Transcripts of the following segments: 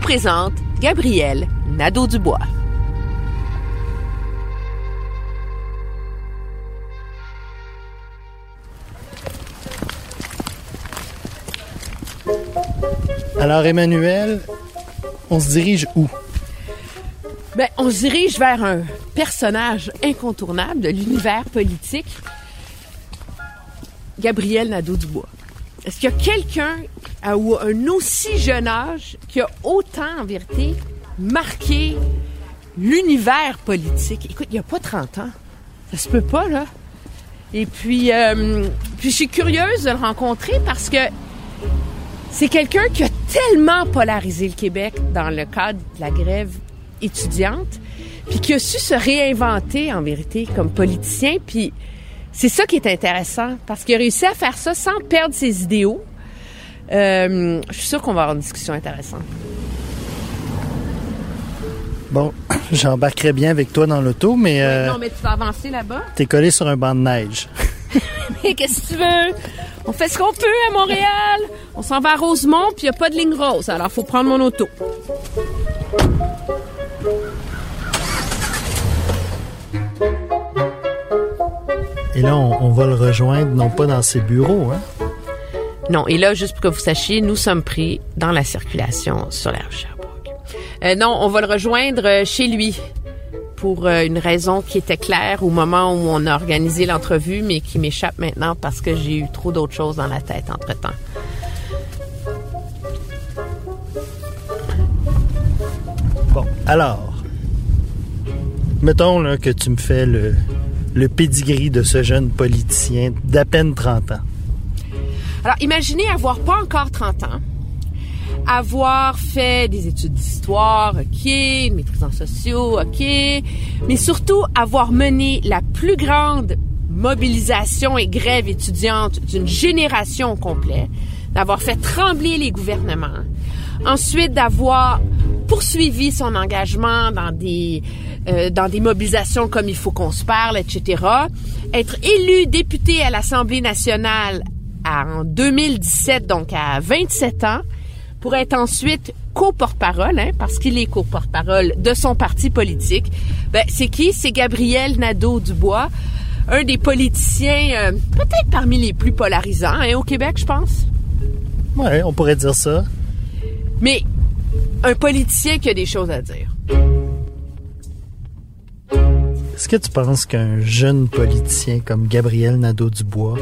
Vous présente Gabriel Nadeau-Dubois. Alors, Emmanuel, on se dirige où? Ben, on se dirige vers un personnage incontournable de l'univers politique, Gabriel Nadeau-Dubois. Est-ce qu'il y a quelqu'un à à un aussi jeune âge qui a autant, en vérité, marqué l'univers politique? Écoute, il n'y a pas 30 ans. Ça se peut pas, là. Et puis, euh, puis je suis curieuse de le rencontrer parce que c'est quelqu'un qui a tellement polarisé le Québec dans le cadre de la grève étudiante, puis qui a su se réinventer en vérité comme politicien, puis c'est ça qui est intéressant parce qu'il a réussi à faire ça sans perdre ses idéaux. Euh, je suis sûre qu'on va avoir une discussion intéressante. Bon, j'embarquerai bien avec toi dans l'auto, mais euh, Non, mais tu vas avancer là-bas. t'es collé sur un banc de neige. Mais qu'est-ce que tu veux? On fait ce qu'on peut à Montréal. On s'en va à Rosemont, puis il n'y a pas de ligne rose. Alors, faut prendre mon auto. Et là, on, on va le rejoindre, non pas dans ses bureaux, hein? Non, et là, juste pour que vous sachiez, nous sommes pris dans la circulation sur la rue Sherbrooke. Euh, non, on va le rejoindre euh, chez lui pour euh, une raison qui était claire au moment où on a organisé l'entrevue, mais qui m'échappe maintenant parce que j'ai eu trop d'autres choses dans la tête entre-temps. Bon, alors, mettons là, que tu me fais le, le pedigree de ce jeune politicien d'à peine 30 ans. Alors, imaginez avoir pas encore 30 ans, avoir fait des études d'histoire, OK, une maîtrise sociaux, OK, mais surtout avoir mené la plus grande mobilisation et grève étudiante d'une génération complète, d'avoir fait trembler les gouvernements, ensuite d'avoir poursuivi son engagement dans des euh, dans des mobilisations comme il faut qu'on se parle, etc. Être élu député à l'Assemblée nationale à- en 2017, donc à 27 ans, pour être ensuite co-porte-parole, hein, parce qu'il est co-porte-parole de son parti politique. Ben, c'est qui? C'est Gabriel Nadeau-Dubois, un des politiciens euh, peut-être parmi les plus polarisants hein, au Québec, je pense. Ouais, on pourrait dire ça. Mais un politicien qui a des choses à dire. Est-ce que tu penses qu'un jeune politicien comme Gabriel Nadeau-Dubois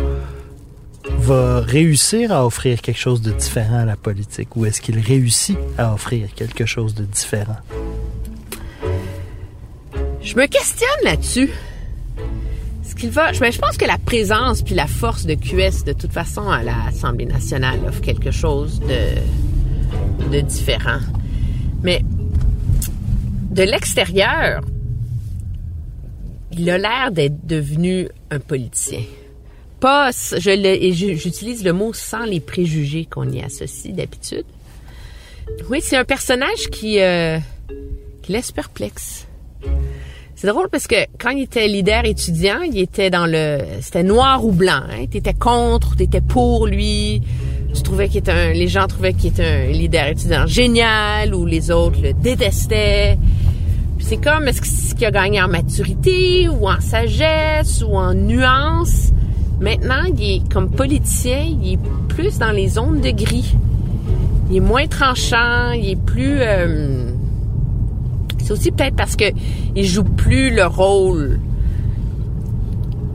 va réussir à offrir quelque chose de différent à la politique ou est-ce qu'il réussit à offrir quelque chose de différent? Je me questionne là-dessus. Ce qu'il va, je, je pense que la présence puis la force de QS de toute façon à l'Assemblée nationale offre quelque chose de de différent. Mais de l'extérieur, il a l'air d'être devenu un politicien. Pas, je le- j'utilise le mot sans les préjugés qu'on y associe d'habitude. Oui, c'est un personnage qui, euh, qui laisse perplexe. C'est drôle parce que quand il était leader étudiant, il était dans le, c'était noir ou blanc. Hein? T'étais contre, t'étais pour lui. Tu trouvais qu'il était un, les gens trouvaient qu'il était un leader étudiant génial ou les autres le détestaient. C'est comme est-ce qu'il a gagné en maturité ou en sagesse ou en nuance? Maintenant, il est comme politicien, il est plus dans les zones de gris. Il est moins tranchant, il est plus. euh, c'est aussi peut-être parce que il joue plus le rôle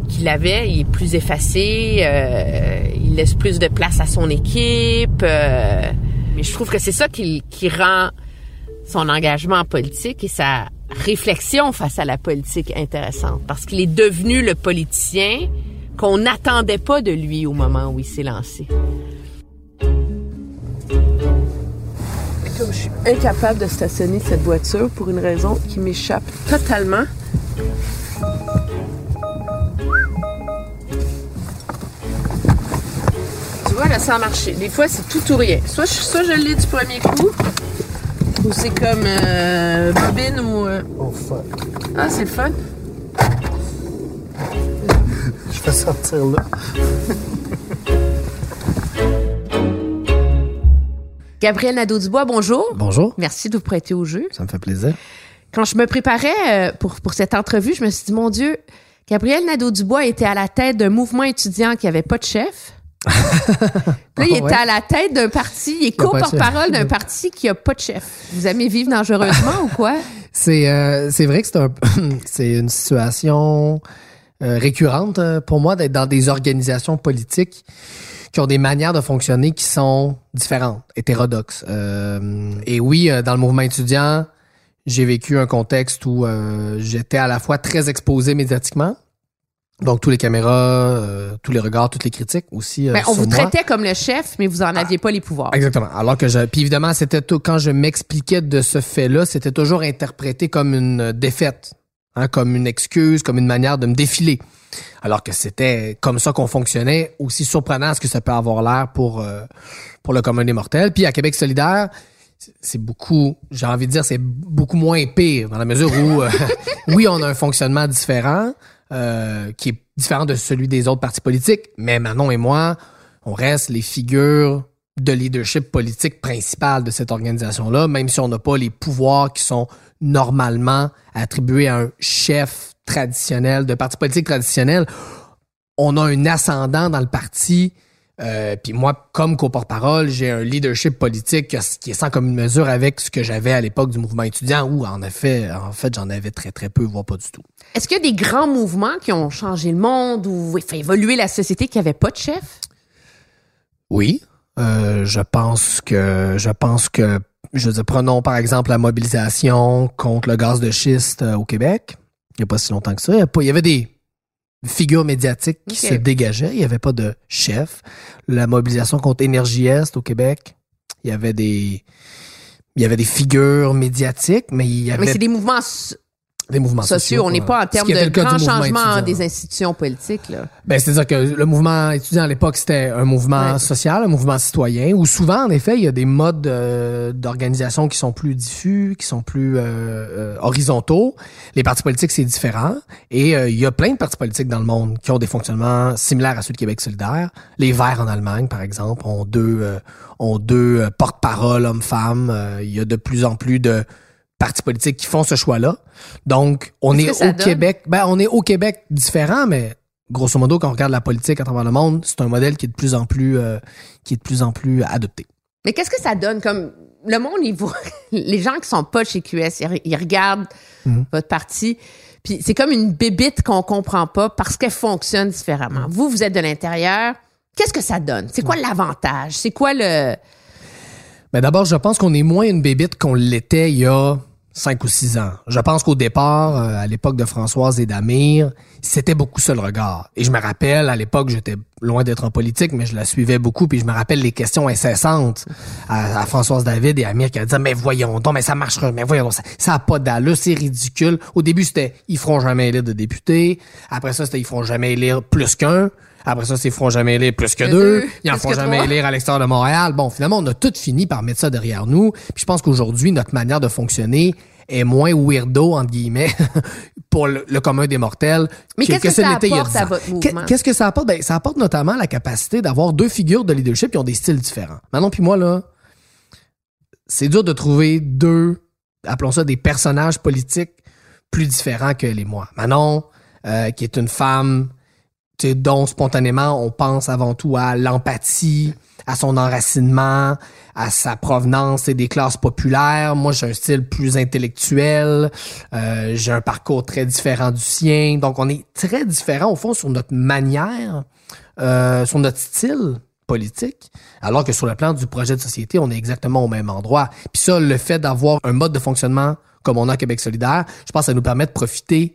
qu'il avait. Il est plus effacé. euh, il laisse plus de place à son équipe. euh, mais je trouve que c'est ça qui, qui rend son engagement en politique et sa réflexion face à la politique intéressante. Parce qu'il est devenu le politicien qu'on n'attendait pas de lui au moment où il s'est lancé. Comme je suis incapable de stationner cette voiture pour une raison qui m'échappe totalement. Tu vois, là, ça a marché. Des fois, c'est tout ou rien. Soit je, soit je l'ai du premier coup, ou c'est comme euh, bobine ou... euh, Oh fuck. Ah, c'est le fun. Je vais sortir là. Gabriel Nadeau-Dubois, bonjour. Bonjour, Merci de vous prêter au jeu. ça me fait plaisir. Quand je me préparais euh, pour, pour cette entrevue, je me suis dit, mon Dieu, Gabriel Nadeau-Dubois était à la tête d'un mouvement étudiant qui avait pas de chef. Là, il était ouais. à la tête d'un parti, il est co-porte-parole d'un parti qui a pas de chef. Vous aimez vivre dangereusement ou quoi? C'est euh, c'est vrai que c'est un c'est une situation euh, récurrente euh, pour moi d'être dans des organisations politiques qui ont des manières de fonctionner qui sont différentes, hétérodoxes. Euh, et oui, euh, dans le mouvement étudiant, j'ai vécu un contexte où j'étais à la fois très exposé médiatiquement, donc tous les caméras, euh, tous les regards, toutes les critiques aussi. euh, Ben, on sur vous moi. traitait comme le chef, mais vous en aviez pas les pouvoirs. Exactement. Alors que je, puis évidemment, c'était tout, quand je m'expliquais de ce fait-là, c'était toujours interprété comme une défaite, hein, comme une excuse, comme une manière de me défiler. Alors que c'était comme ça qu'on fonctionnait, aussi surprenant ce que ça peut avoir l'air pour euh, pour le commun des mortels. Puis à Québec solidaire, c'est- c'est beaucoup, j'ai envie de dire, c'est beaucoup moins pire dans la mesure où, euh, oui, on a un fonctionnement différent euh, qui est différent de celui des autres partis politiques, mais Manon et moi, on reste les figures de leadership politique principales de cette organisation-là, même si on n'a pas les pouvoirs qui sont normalement attribués à un chef traditionnel de parti politique traditionnel. On a un ascendant dans le parti. Euh, puis moi, comme co-porte-parole, j'ai un leadership politique que- qui est sans commune mesure avec ce que j'avais à l'époque du mouvement étudiant, où en effet, en fait, j'en avais très très peu, voire pas du tout. Est-ce qu'il y a des grands mouvements qui ont changé le monde ou fait évoluer la société qui n'avaient pas de chef? Oui, euh, je pense que je pense que je veux dire, prenons par exemple la mobilisation contre le gaz de schiste euh, au Québec. Il n'y a pas si longtemps que ça. Il y avait des figures médiatiques qui se dégageaient. Il n'y avait pas de chef. La mobilisation contre Énergie Est au Québec, il y avait des il y avait des figures médiatiques, mais il y Mais avait c'est des mouvements des mouvements sociaux. On n'est pas en termes de grands changements des institutions politiques. Là. Ben, c'est-à-dire que le mouvement étudiant à l'époque, c'était un mouvement Ouais. social, un mouvement citoyen, où souvent, en effet, il y a des modes euh, d'organisation qui sont plus diffus, qui sont plus euh, euh, horizontaux. Les partis politiques, c'est différent. Et euh, il y a plein de partis politiques dans le monde qui ont des fonctionnements similaires à ceux de Québec solidaire. Les Verts en Allemagne, par exemple, ont deux, euh, ont deux porte-parole hommes-femmes. Il y a de plus en plus de partis politiques qui font ce choix-là. Donc, on est au donne? Québec. Ben, on est au Québec différent, mais grosso modo, quand on regarde la politique à travers le monde, c'est un modèle qui est de plus en plus, euh, qui est de plus en plus adopté. Mais qu'est-ce que ça donne? Comme le monde, ils voient- les gens qui sont pas chez QS, ils, re- ils regardent Mhm. votre parti, puis c'est comme une bébite qu'on comprend pas parce qu'elle fonctionne différemment. Vous, vous êtes de l'intérieur. Qu'est-ce que ça donne? C'est quoi l'avantage? C'est quoi le. Mais d'abord, je pense qu'on est moins une bébite qu'on l'était il y a cinq ou six ans. Je pense qu'au départ, euh, à l'époque de Françoise et d'Amir, c'était beaucoup ça le regard. Et je me rappelle, à l'époque, j'étais loin d'être en politique, mais je la suivais beaucoup, puis je me rappelle les questions incessantes à, à Françoise David et Amir qui disaient, mais voyons donc, mais ça marchera, mais voyons donc, ça, ça a pas d'allure, c'est ridicule. Au début, c'était, ils feront jamais élire de députés. Après ça, c'était, ils feront jamais élire plus qu'un. Après ça, c'est ils feront jamais élire plus que Que deux. deux, Ils en que jamais trois. élire à l'extérieur de Montréal. Bon, finalement, on a tout fini par mettre ça derrière nous. Puis je pense qu'aujourd'hui, notre manière de fonctionner est moins weirdo, entre guillemets, pour le, le commun des mortels. Mais qu'est-ce que ça apporte 10 à votre mouvement? Qu'est-ce que ça apporte? Ben, ça apporte notamment la capacité d'avoir deux figures de leadership qui ont des styles différents. Manon puis moi, là, c'est dur de trouver deux, appelons ça des personnages politiques plus différents que les moi. Manon, euh, qui est une femme dont spontanément on pense avant tout à l'empathie, à son enracinement, à sa provenance et des classes populaires. Moi, j'ai un style plus intellectuel, euh, j'ai un parcours très différent du sien. Donc, on est très différents au fond sur notre manière, euh, sur notre style politique, alors que sur le plan du projet de société, on est exactement au même endroit. Puis ça, le fait d'avoir un mode de fonctionnement comme on a Québec solidaire, je pense que ça nous permet de profiter,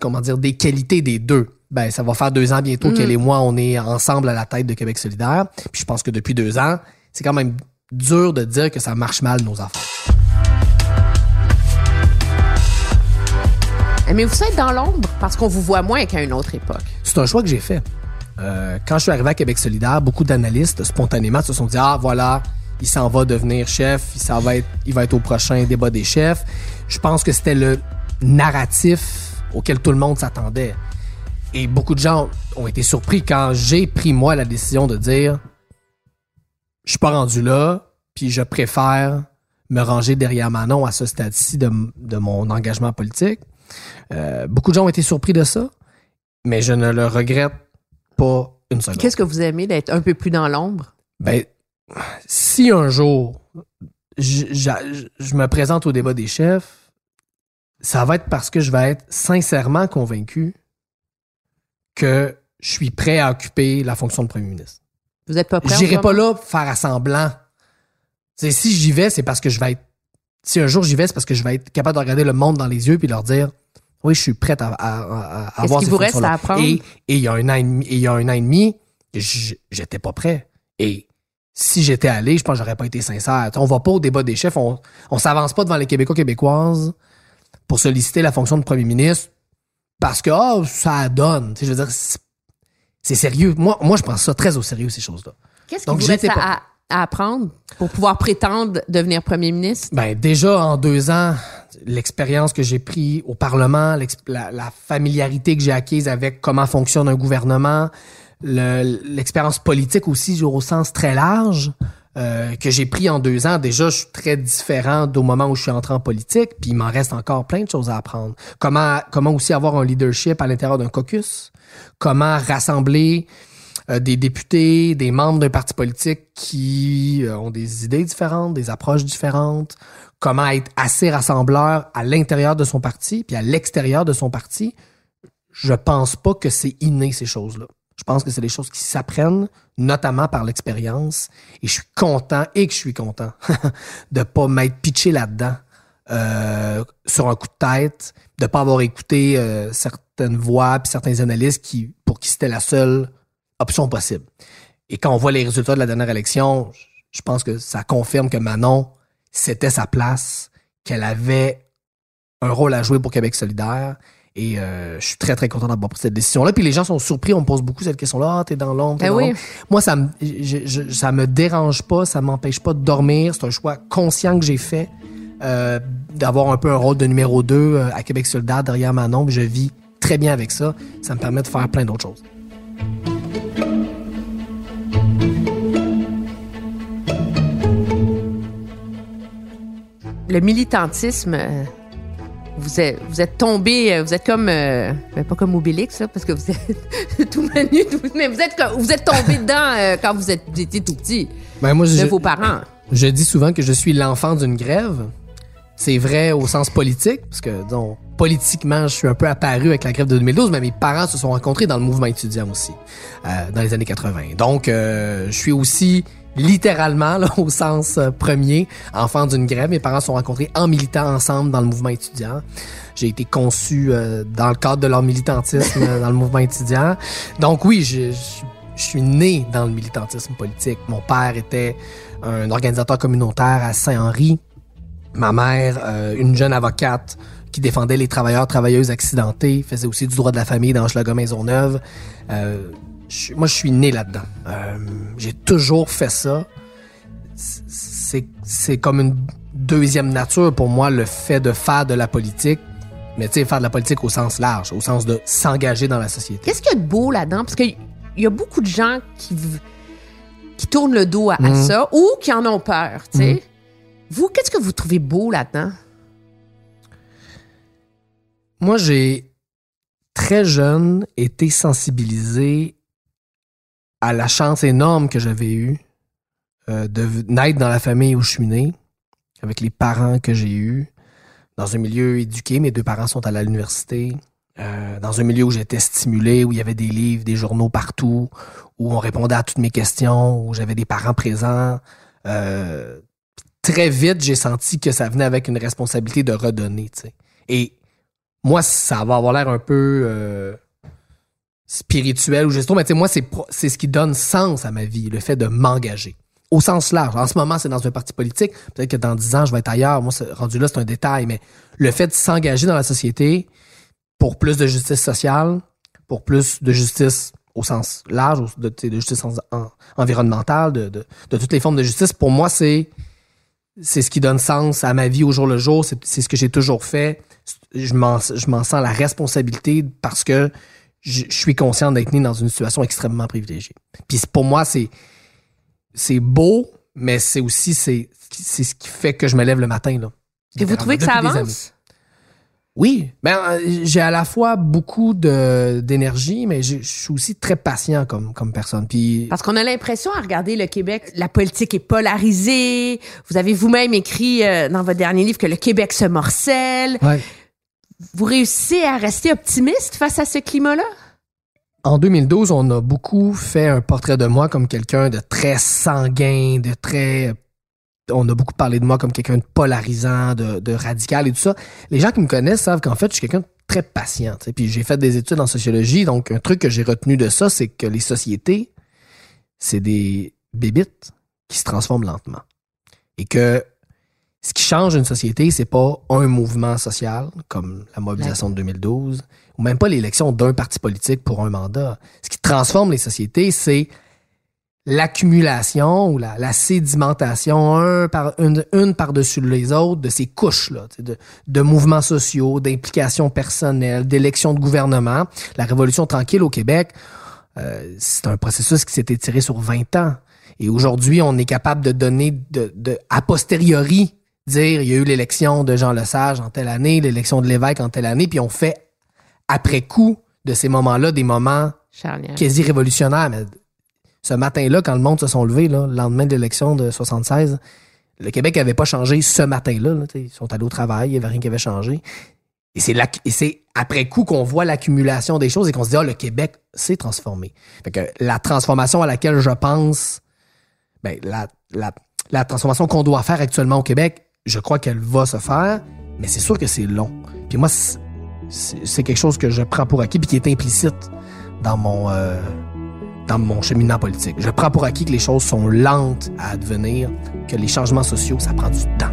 comment dire, des qualités des deux. Ben, ça va faire deux ans bientôt Mm. qu'elle et moi, on est ensemble à la tête de Québec solidaire. Puis je pense que depuis deux ans, c'est quand même dur de dire que ça marche mal, nos affaires. Mais vous êtes dans l'ombre? Parce qu'on vous voit moins qu'à une autre époque. C'est un choix que j'ai fait. Euh, quand je suis arrivé à Québec solidaire, beaucoup d'analystes, spontanément, se sont dit, ah, voilà, il s'en va devenir chef, il, s'en va être, il va être au prochain débat des chefs. Je pense que c'était le narratif auquel tout le monde s'attendait. Et beaucoup de gens ont été surpris quand j'ai pris, moi, la décision de dire, je suis pas rendu là, puis je préfère me ranger derrière Manon à ce stade-ci de, de mon engagement politique. Euh, beaucoup de gens ont été surpris de ça, mais je ne le regrette pas une seconde. Qu'est-ce que vous aimez d'être un peu plus dans l'ombre? Ben, si un jour je, je- je me présente au débat des chefs, ça va être parce que je vais être sincèrement convaincu que je suis prêt à occuper la fonction de premier ministre. Vous êtes pas prêt? J'irai ce pas là pour faire assemblant. Si j'y vais, c'est parce que je vais être. Si un jour j'y vais, c'est parce que je vais être capable de regarder le monde dans les yeux puis leur dire oui, je suis prêt à, à, avoir ces vous reste à apprendre? Et et il y a un an et demi, et il y a un an et demi, j- j'étais pas prêt. Et si j'étais allé, je pense que j'aurais pas été sincère. On va pas au débat des chefs, on, on s'avance pas devant les Québécois québécoises pour solliciter la fonction de premier ministre parce que ah, ça donne. Tu sais, je veux dire, c'est sérieux. Moi, moi, je prends ça très au sérieux ces choses-là. Qu'est-ce Donc, vous reste à, à apprendre pour pouvoir prétendre devenir premier ministre? Ben déjà en deux ans, l'expérience que j'ai pris au Parlement, la, la familiarité que j'ai acquise avec comment fonctionne un gouvernement, le- l'expérience politique aussi au sens très large euh, que j'ai pris en deux ans. Déjà, je suis très différent au moment où je suis entré en politique, puis il m'en reste encore plein de choses à apprendre. Comment comment aussi avoir un leadership à l'intérieur d'un caucus, comment rassembler euh, des députés, des membres d'un parti politique qui euh, ont des idées différentes, des approches différentes, comment être assez rassembleur à l'intérieur de son parti puis à l'extérieur de son parti? Je pense pas que c'est inné ces choses-là. Je pense que c'est des choses qui s'apprennent, notamment par l'expérience. Et je suis content et que je suis content de pas m'être pitché là-dedans euh, sur un coup de tête, de pas avoir écouté euh, certaines voix puis certains analystes qui pour qui c'était la seule option possible. Et quand on voit les résultats de la dernière élection, je pense que ça confirme que Manon, c'était sa place, qu'elle avait un rôle à jouer pour Québec solidaire. Et euh, je suis très, très content d'avoir pris cette décision-là. Puis les gens sont surpris, on me pose beaucoup cette question-là. Ah, t'es dans l'ombre, t'es Ben dans oui. l'ombre. Moi, ça me, je- je- ça me dérange pas, ça m'empêche pas de dormir. C'est un choix conscient que j'ai fait euh, d'avoir un peu un rôle de numéro 2 à Québec solidaire derrière Manon. Puis Je vis très bien avec ça. Ça me permet de faire plein d'autres choses. Le militantisme, euh, vous êtes, vous êtes tombé, euh, vous êtes comme, euh, ben, pas comme Obélix, là, parce que vous êtes tout menu, tout- mais vous êtes, vous êtes tombé dedans euh, quand vous, êtes, vous étiez tout petit, Ben, moi, de je, vos parents. Je dis souvent que je suis l'enfant d'une grève. C'est vrai au sens politique, parce que, disons, politiquement, je suis un peu apparu avec la grève de 2012, mais mes parents se sont rencontrés dans le mouvement étudiant aussi, euh, dans les années 80. Donc, je suis aussi littéralement, là, au sens euh, premier, enfant d'une grève. Mes parents se sont rencontrés en militant ensemble dans le mouvement étudiant. J'ai été conçu euh, dans le cadre de leur militantisme euh, dans le mouvement étudiant. Donc oui, je, je- je suis né dans le militantisme politique. Mon père était un organisateur communautaire à Saint-Henri. Ma mère, euh, une jeune avocate qui défendait les travailleurs, travailleuses accidentés, faisait aussi du droit de la famille dans Hochelaga Maisonneuve. Euh, je- moi, je suis né là-dedans. Euh, J'ai toujours fait ça. C'est comme une deuxième nature pour moi, le fait de faire de la politique. Mais tu sais, faire de la politique au sens large, au sens de s'engager dans la société. Qu'est-ce qu'il y a de beau là-dedans? Parce qu'il y a beaucoup de gens qui, qui tournent le dos à, à Mhm. ça ou qui en ont peur, tu sais. Vous, qu'est-ce que vous trouvez beau là-dedans? Moi, j'ai très jeune, été sensibilisé à la chance énorme que j'avais eue euh, de naître dans la famille où je suis né, avec les parents que j'ai eus, dans un milieu éduqué. Mes deux parents sont à l'université. Euh, dans un milieu où j'étais stimulé, où il y avait des livres, des journaux partout, où on répondait à toutes mes questions, où j'avais des parents présents. Euh, très vite, j'ai senti que ça venait avec une responsabilité de redonner. Et moi, ça va avoir l'air un peu spirituel ou gesto, mais tu sais, moi, c'est c'est ce qui donne sens à ma vie, le fait de m'engager. Au sens large. En ce moment, c'est dans un parti politique. Peut-être que dans dix ans, je vais être ailleurs. Moi, rendu là, c'est un détail, mais le fait de s'engager dans la société pour plus de justice sociale, pour plus de justice au sens large, de, justice en- en- environnementale, de, de, toutes les formes de justice, pour moi, c'est c'est ce qui donne sens à ma vie au jour le jour. C'est ce que j'ai toujours fait. Je m'en sens la responsabilité parce que je, je suis conscient d'être né dans une situation extrêmement privilégiée. Puis pour moi, c'est c'est beau, mais c'est aussi c'est c'est ce qui fait que je me lève le matin là. Et vous trouvez que ça avance? Oui, ben euh, j'ai à la fois beaucoup de d'énergie, mais je je suis aussi très patient comme comme personne. Puis Parce qu'on a l'impression à regarder le Québec, la politique est polarisée. Vous avez vous-même écrit euh, dans votre dernier livre que le Québec se morcelle. ouais. Vous réussissez à rester optimiste face à ce climat-là? En 2012, on a beaucoup fait un portrait de moi comme quelqu'un de très sanguin, de très... On a beaucoup parlé de moi comme quelqu'un de polarisant, de, radical et tout ça. Les gens qui me connaissent savent qu'en fait, je suis quelqu'un de très patient. tu sais. Puis j'ai fait des études en sociologie, donc un truc que j'ai retenu de ça, c'est que les sociétés, c'est des bébites qui se transforment lentement. Et que ce qui change une société, c'est pas un mouvement social, comme la mobilisation de 2012, ou même pas l'élection d'un parti politique pour un mandat. Ce qui transforme les sociétés, c'est l'accumulation ou la, la sédimentation un par, une, une par-dessus les autres de ces couches-là, de mouvements sociaux, d'implications personnelles, d'élections de gouvernement. La Révolution tranquille au Québec, euh, c'est un processus qui s'est étiré sur 20 ans. Et aujourd'hui, on est capable de donner de, de a posteriori dire il y a eu l'élection de Jean Lesage en telle année, l'élection de l'évêque en telle année, puis on fait après coup de ces moments-là des moments Charnière. quasi révolutionnaires. Mais ce matin-là, quand le monde se sont levés, là, le lendemain de l'élection de 76, le Québec avait pas changé ce matin-là. là, ils sont allés au travail, il y avait rien qui avait changé. Et c'est là, et c'est après coup qu'on voit l'accumulation des choses et qu'on se dit, ah, le Québec s'est transformé. Fait que la transformation à laquelle je pense, ben, la, la, la transformation qu'on doit faire actuellement au Québec, je crois qu'elle va se faire, mais c'est sûr que c'est long. Puis moi, c'est- quelque chose que je prends pour acquis puis qui est implicite dans mon euh, dans mon cheminement politique. Je prends pour acquis que les choses sont lentes à advenir, que les changements sociaux, ça prend du temps.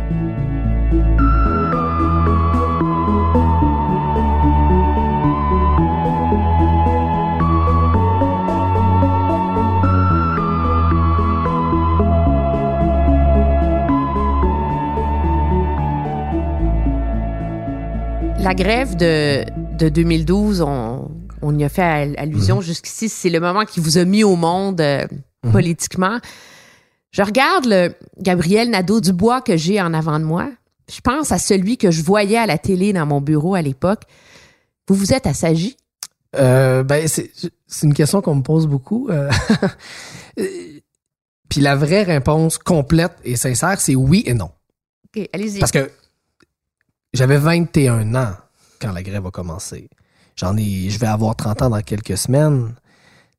La grève de, de 2012, on, on y a fait al- allusion jusqu'ici. C'est le moment qui vous a mis au monde euh, Mhm. politiquement. Je regarde le Gabriel Nadeau-Dubois que j'ai en avant de moi. Je pense à celui que je voyais à la télé dans mon bureau à l'époque. Vous vous êtes assagi? Euh, ben, c'est une question qu'on me pose beaucoup. Euh, Puis la vraie réponse complète et sincère, c'est oui et non. OK, allez-y. Parce que j'avais 21 ans quand la grève a commencé. J'en ai, je vais avoir 30 ans dans quelques semaines.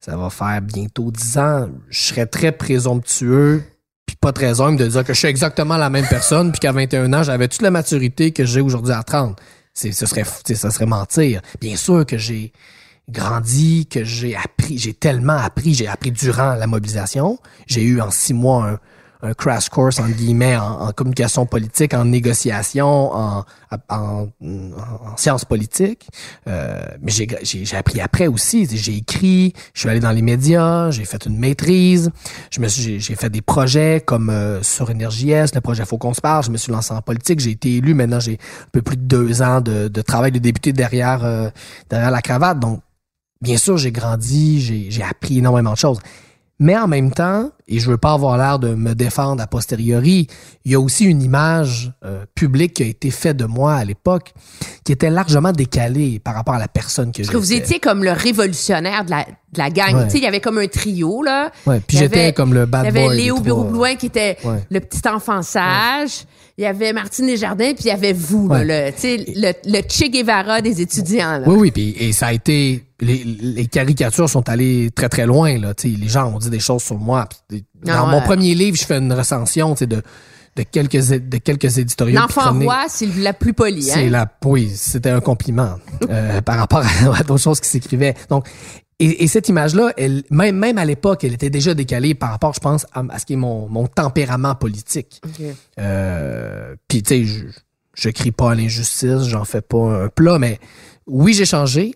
Ça va faire bientôt 10 ans. Je serais très présomptueux puis pas très humble de dire que je suis exactement la même personne puis qu'à 21 ans, j'avais toute la maturité que j'ai aujourd'hui à 30. C'est, ce serait, ça serait mentir. Bien sûr que j'ai grandi, que j'ai appris, j'ai tellement appris, j'ai appris durant la mobilisation. J'ai eu en six mois un, un crash course en guillemets en, communication politique, en négociation, en, en, en sciences politiques. Euh, mais j'ai, appris après aussi. J'ai écrit, je suis allé dans les médias, j'ai fait une maîtrise, je me j'ai, fait des projets comme euh, sur Énergie le projet Faut qu'on se parle. Je me suis lancé en politique, j'ai été élu. Maintenant, j'ai un peu plus de deux ans de, de travail de député derrière euh, derrière la cravate. Donc, bien sûr, j'ai grandi, j'ai appris énormément de choses. Mais en même temps, et je veux pas avoir l'air de me défendre a posteriori, il y a aussi une image euh, publique qui a été faite de moi à l'époque qui était largement décalée par rapport à la personne que Parce j'étais. que vous étiez comme le révolutionnaire de la, de la gang. Ouais. Tu sais, il y avait comme un trio, là. Ouais, puis j'étais comme le bad Il y avait boy Léo. Bureau-Blouin qui était Ouais. le petit enfant sage. Il y avait Martine Desjardins, puis il y avait vous, là, le, le, le Che Guevara des étudiants. Là. Oui, oui, puis et ça a été les, les caricatures sont allées très très loin là. Les gens ont dit des choses sur moi. Dans Ah mon ouais. premier livre, je fais une recension, tu de de quelques de quelques éditoriaux. L'enfant roi, c'est la plus polie. C'est Hein? la, oui, c'était un compliment euh, par rapport à, à d'autres choses qui s'écrivaient. Donc, et, et cette image-là, elle, même, même à l'époque, elle était déjà décalée par rapport, je pense, à, à ce qui est mon, mon tempérament politique. Ok. Euh, Puis, tu sais, je, je crie pas à l'injustice, j'en fais pas un plat, mais oui, j'ai changé,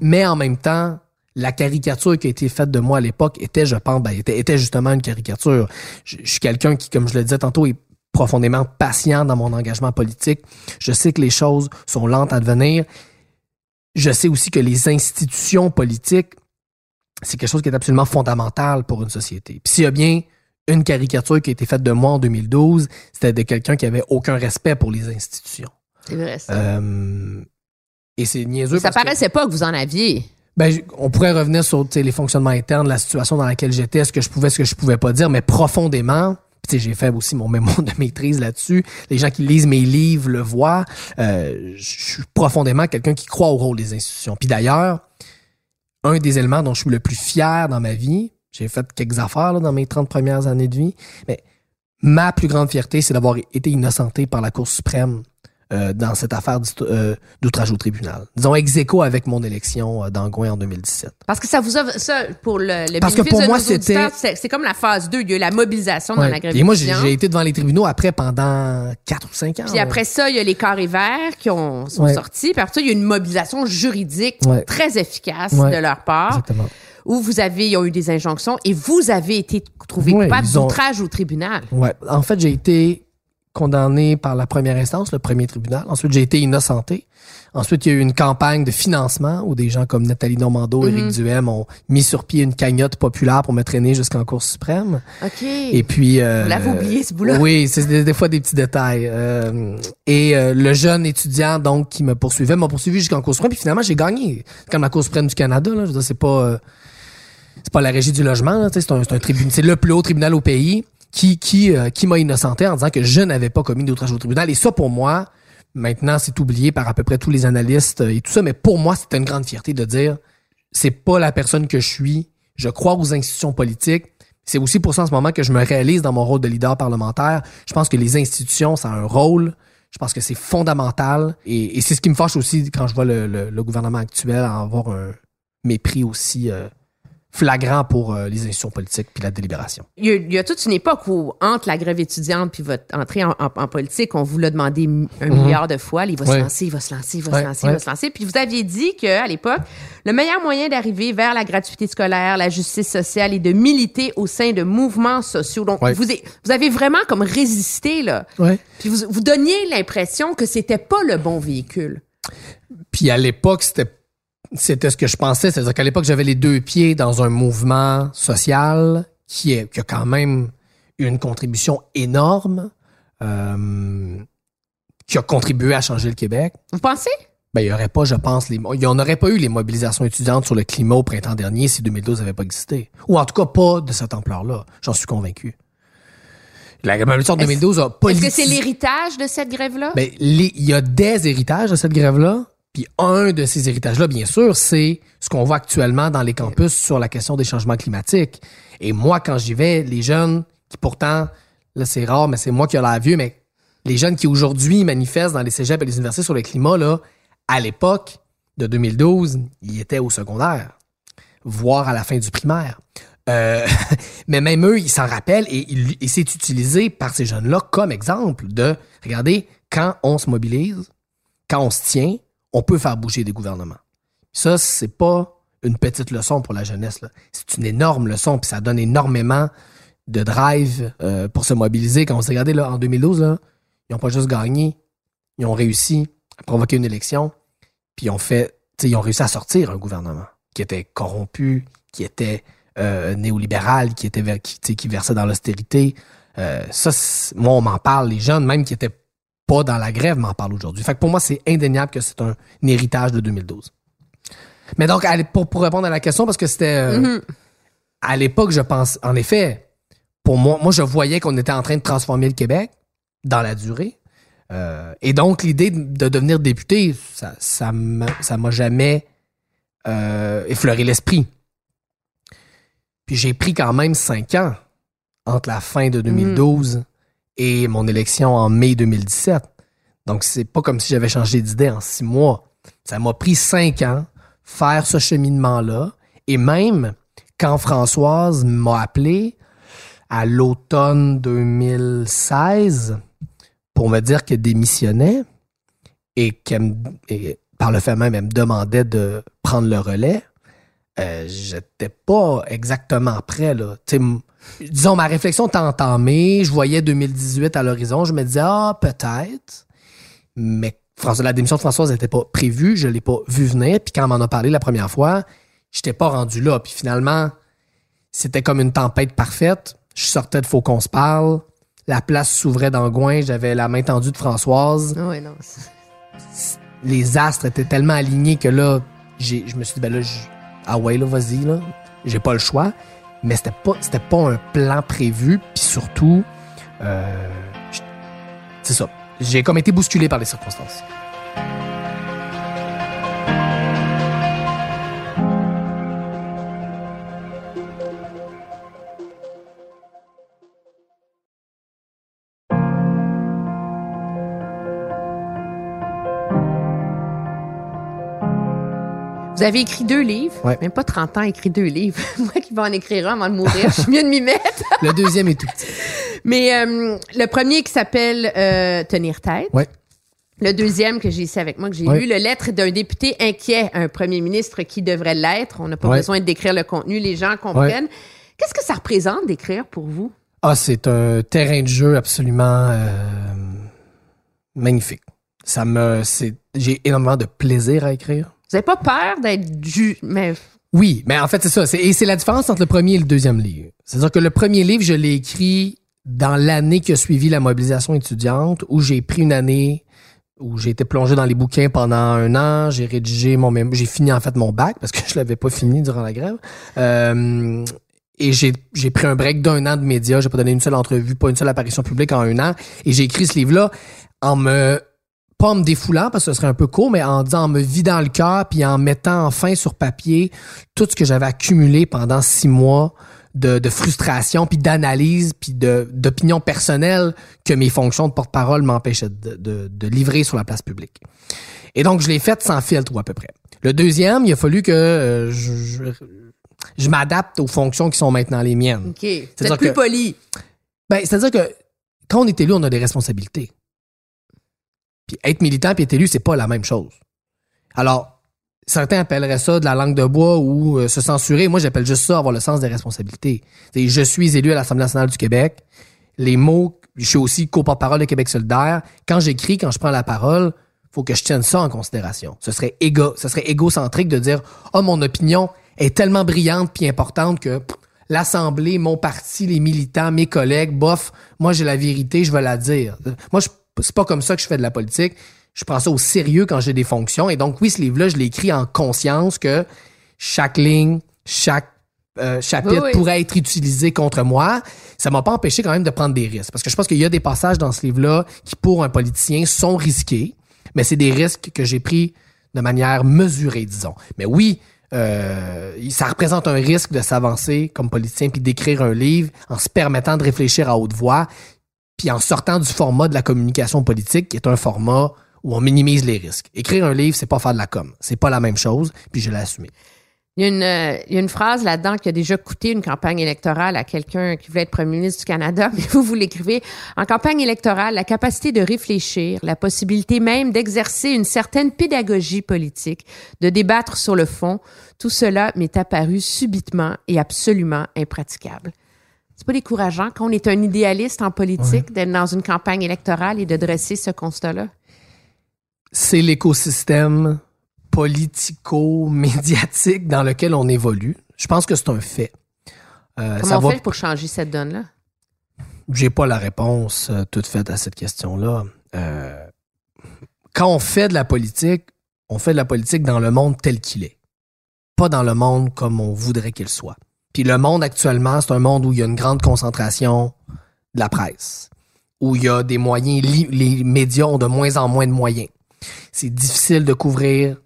mais en même temps, la caricature qui a été faite de moi à l'époque était, je pense, ben, était, était justement une caricature. Je, je suis quelqu'un qui, comme je le disais tantôt, est profondément patient dans mon engagement politique. Je sais que les choses sont lentes à devenir. Je sais aussi que les institutions politiques, c'est quelque chose qui est absolument fondamental pour une société. Puis s'il y a bien une caricature qui a été faite de moi en 2012, c'était de quelqu'un qui avait aucun respect pour les institutions. C'est vrai, ça. Euh, et c'est niaiseux. ça parce que- paraissait pas que vous en aviez. Ben, on pourrait revenir sur les fonctionnements internes, la situation dans laquelle j'étais, ce que je pouvais, ce que je pouvais pas dire, mais profondément. J'ai fait aussi mon mémoire de maîtrise là-dessus. Les gens qui lisent mes livres le voient. Euh, je suis profondément quelqu'un qui croit au rôle des institutions. Puis d'ailleurs, un des éléments dont je suis le plus fier dans ma vie, j'ai fait quelques affaires dans mes 30 premières années de vie, mais ma plus grande fierté, c'est d'avoir été innocenté par la Cour suprême euh, dans cette affaire euh, d'outrage au tribunal. Disons ex aequo avec mon élection euh, d'Angouin en 2017. Parce que ça vous a, ça, pour le, le Parce que pour moi, c'était- c'est comme la phase 2. Il y a eu la mobilisation dans la grève Et moi, j'ai été devant les tribunaux après pendant 4 ou 5 ans. Puis après ça, il y a les carrés verts qui ont, sont Ouais. sortis. Puis après ça, il y a une mobilisation juridique Ouais. très efficace de leur part, Exactement. où vous avez, ils ont eu des injonctions et vous avez été trouvé coupable ont- d'outrage au tribunal. Ouais. En fait, j'ai été condamné par la première instance, le premier tribunal. Ensuite, j'ai été innocenté. Ensuite, il y a eu une campagne de financement où des gens comme Nathalie Normando, Mhm. Éric Duhem ont mis sur pied une cagnotte populaire pour me traîner jusqu'en Cour suprême. OK. Et puis... Euh, Vous l'avez oublié, ce bout-là. Oui, c'est des, des fois des petits détails. Euh, et euh, le jeune étudiant donc qui me poursuivait m'a poursuivi jusqu'en Cour suprême. Puis finalement, j'ai gagné. C'est comme la Cour suprême du Canada. Là. Je veux dire, c'est pas... euh, c'est pas la régie du logement, là, un, c'est un tribunal, c'est le plus haut tribunal au pays qui qui euh, qui m'a innocenté en disant que je n'avais pas commis d'outrage au tribunal. Et ça, pour moi, maintenant, c'est oublié par à peu près tous les analystes euh, et tout ça. Mais pour moi, c'était une grande fierté de dire, c'est pas la personne que je suis. Je crois aux institutions politiques. C'est aussi pour ça en ce moment que je me réalise dans mon rôle de leader parlementaire. Je pense que les institutions, ça a un rôle. Je pense que c'est fondamental. Et, c'est ce qui me fâche aussi quand je vois le, le- le gouvernement actuel avoir un mépris aussi euh, flagrant pour euh, les institutions politiques puis la délibération. Il y, a, il y a toute une époque où, entre la grève étudiante puis votre entrée en, en- en politique, on vous l'a demandé un milliard de fois. il va se Mhm. Lancer, il va se lancer, il va se lancer, il va se lancer. Puis vous aviez dit qu'à l'époque, le meilleur moyen d'arriver vers la gratuité scolaire, la justice sociale et de militer au sein de mouvements sociaux. Donc, vous, vous avez vraiment comme résisté, là. Puis vous, vous donniez l'impression que c'était pas le bon véhicule. Puis à l'époque, c'était c'était ce que je pensais, c'est-à-dire qu'à l'époque, j'avais les deux pieds dans un mouvement social qui est qui a quand même eu une contribution énorme, euh, qui a contribué à changer le Québec. Vous pensez? Ben, il y aurait pas, je pense, les, il y en aurait pas eu les mobilisations étudiantes sur le climat au printemps dernier si 2012 n'avait pas existé. Ou en tout cas, pas de cette ampleur-là. J'en suis convaincu. La révolution de Est-ce- 2012 a Est-ce politisé... que c'est l'héritage de cette grève-là? Ben, il y a des héritages de cette grève-là. Puis un de ces héritages-là, bien sûr, c'est ce qu'on voit actuellement dans les campus sur la question des changements climatiques. Et moi, quand j'y vais, les jeunes qui pourtant, là c'est rare, mais c'est moi qui ai l'air vieux, mais les jeunes qui aujourd'hui manifestent dans les cégeps et les universités sur le climat, là, à l'époque de 2012, ils étaient au secondaire, voire à la fin du primaire. Euh, mais même eux, ils s'en rappellent et, et c'est utilisé par ces jeunes-là comme exemple de, regardez, quand on se mobilise, quand on se tient, on peut faire bouger des gouvernements. Ça, c'est pas une petite leçon pour la jeunesse. C'est une énorme leçon, puis ça donne énormément de drive euh, pour se mobiliser. Quand on s'est regardé là, en 2012, là, ils n'ont pas juste gagné, ils ont réussi à provoquer une élection, puis ils ont fait, ils ont réussi à sortir un gouvernement qui était corrompu, qui était euh, néolibéral qui était qui, qui versait dans l'austérité. Euh, ça, moi, on m'en parle. Les jeunes, même qui étaient pas dans la grève, m'en parlent aujourd'hui. Fait que pour moi, c'est indéniable que c'est un, un héritage de 2012. Mais donc, pour, pour répondre à la question, parce que c'était euh, Mhm. à l'époque, je pense, en effet, pour moi, moi, je voyais qu'on était en train de transformer le Québec dans la durée. Euh, et donc, l'idée de de devenir député, ça, ça m'a ça m'a jamais euh, effleuré l'esprit. Puis j'ai pris quand même cinq ans entre la fin de 2012 et mon élection en mai 2017. Donc, c'est pas comme si j'avais changé d'idée en six mois. Ça m'a pris cinq ans faire ce cheminement-là. Et même quand Françoise m'a appelé à l'automne 2016 pour me dire qu'elle démissionnait et qu'elle par le fait même, elle me demandait de prendre le relais, euh, j'étais pas exactement prêt. Là. Disons, ma réflexion était entamée. Je voyais 2018 à l'horizon. Je me disais, ah, peut-être. Mais François, la démission de Françoise n'était pas prévue. Je l'ai pas vu venir. Puis quand on m'en a parlé la première fois, j'étais pas rendu là. Puis finalement, c'était comme une tempête parfaite. Je sortais de Faut qu'on se parle. La place s'ouvrait d'Angouin. J'avais la main tendue de Françoise Ah non. les astres étaient tellement alignés que là, je me suis dit, ben là, je- ah ouais, là, vas-y, là. J'ai pas le choix. Mais c'était pas, c'était pas un plan prévu. Puis surtout, euh, c'est ça. J'ai comme été bousculé par les circonstances. Vous avez écrit deux livres. Ouais. Même pas 30 ans, écrit deux livres. Moi qui vais en écrire un avant de mourir, je suis mieux de m'y mettre. Le deuxième est tout petit. Mais euh, le premier qui s'appelle euh, Tenir tête. Ouais. Le deuxième que j'ai ici avec moi, que j'ai lu, le lettre d'un député inquiet à un premier ministre qui devrait l'être. On n'a pas besoin de décrire le contenu, les gens comprennent. Qu'est-ce que ça représente d'écrire pour vous? Ah, c'est un terrain de jeu absolument euh, magnifique. Ça me, c'est, j'ai énormément de plaisir à écrire. Vous n'avez pas peur d'être ju... Mais Oui, mais en fait, c'est ça. Et c'est la différence entre le premier et le deuxième livre. C'est-à-dire que le premier livre, je l'ai écrit dans l'année qui a suivi la mobilisation étudiante, où j'ai pris une année où j'ai été plongé dans les bouquins pendant un an. J'ai rédigé mon j'ai fini en fait mon bac parce que je l'avais pas fini durant la grève. Euh, et j'ai, j'ai pris un break d'un an de médias. J'ai pas donné une seule entrevue, pas une seule apparition publique en un an. Et j'ai écrit ce livre-là en me pas en me défoulant parce que ce serait un peu court, mais en disant en me vidant le cœur puis en mettant enfin sur papier tout ce que j'avais accumulé pendant six mois de, de frustration puis d'analyse puis d'opinion personnelle que mes fonctions de porte-parole m'empêchaient de, de, de livrer sur la place publique. Et donc je l'ai fait sans filtre ou à peu près. Le deuxième, il a fallu que euh, je, je, je m'adapte aux fonctions qui sont maintenant les miennes. OK. C'est-à-dire plus que- poli. Ben, c'est-à-dire que quand on est élu, on a des responsabilités. Puis être militant puis être élu, c'est pas la même chose. Alors, certains appelleraient ça de la langue de bois ou euh, se censurer. Moi, j'appelle juste ça avoir le sens des responsabilités. Je suis élu à l'Assemblée nationale du Québec. Les mots, je suis aussi co-porte-parole de Québec solidaire. Quand j'écris, quand je prends la parole, faut que je tienne ça en considération. Ce serait égo, ce serait égocentrique de dire, oh, mon opinion est tellement brillante puis importante que l'Assemblée, mon parti, les militants, mes collègues, bof, moi j'ai la vérité, je vais la dire. Moi, je, c'est pas comme ça que je fais de la politique. Je prends ça au sérieux quand j'ai des fonctions. Et donc, oui, ce livre-là, je l'ai écrit en conscience que chaque ligne, chaque euh, chapitre Oui, oui. pourrait être utilisé contre moi. Ça m'a pas empêché quand même de prendre des risques. Parce que je pense qu'il y a des passages dans ce livre-là qui, pour un politicien, sont risqués. Mais c'est des risques que j'ai pris de manière mesurée, disons. Mais oui, euh, ça représente un risque de s'avancer comme politicien puis d'écrire un livre en se permettant de réfléchir à haute voix puis en sortant du format de la communication politique qui est un format où on minimise les risques. Écrire un livre, c'est pas faire de la com. C'est pas la même chose, puis je l'ai assumé. Il y, a une, euh, y a une phrase là-dedans qui a déjà coûté une campagne électorale à quelqu'un qui voulait être premier ministre du Canada, mais vous, vous l'écrivez. En campagne électorale, la capacité de réfléchir, la possibilité même d'exercer une certaine pédagogie politique, de débattre sur le fond, tout cela m'est apparu subitement et absolument impraticable. C'est pas décourageant quand on est un idéaliste en politique d'être dans une campagne électorale et de dresser ce constat-là? C'est l'écosystème politico-médiatique dans lequel on évolue. Je pense que c'est un fait. Euh, Comment ça on va fait pour changer cette donne-là? J'ai pas la réponse euh, toute faite à cette question-là. Euh, quand on fait de la politique, on fait de la politique dans le monde tel qu'il est. Pas dans le monde comme on voudrait qu'il soit. Puis le monde actuellement, c'est un monde où il y a une grande concentration de la presse, où il y a des moyens, les médias ont de moins en moins de moyens. C'est difficile de couvrir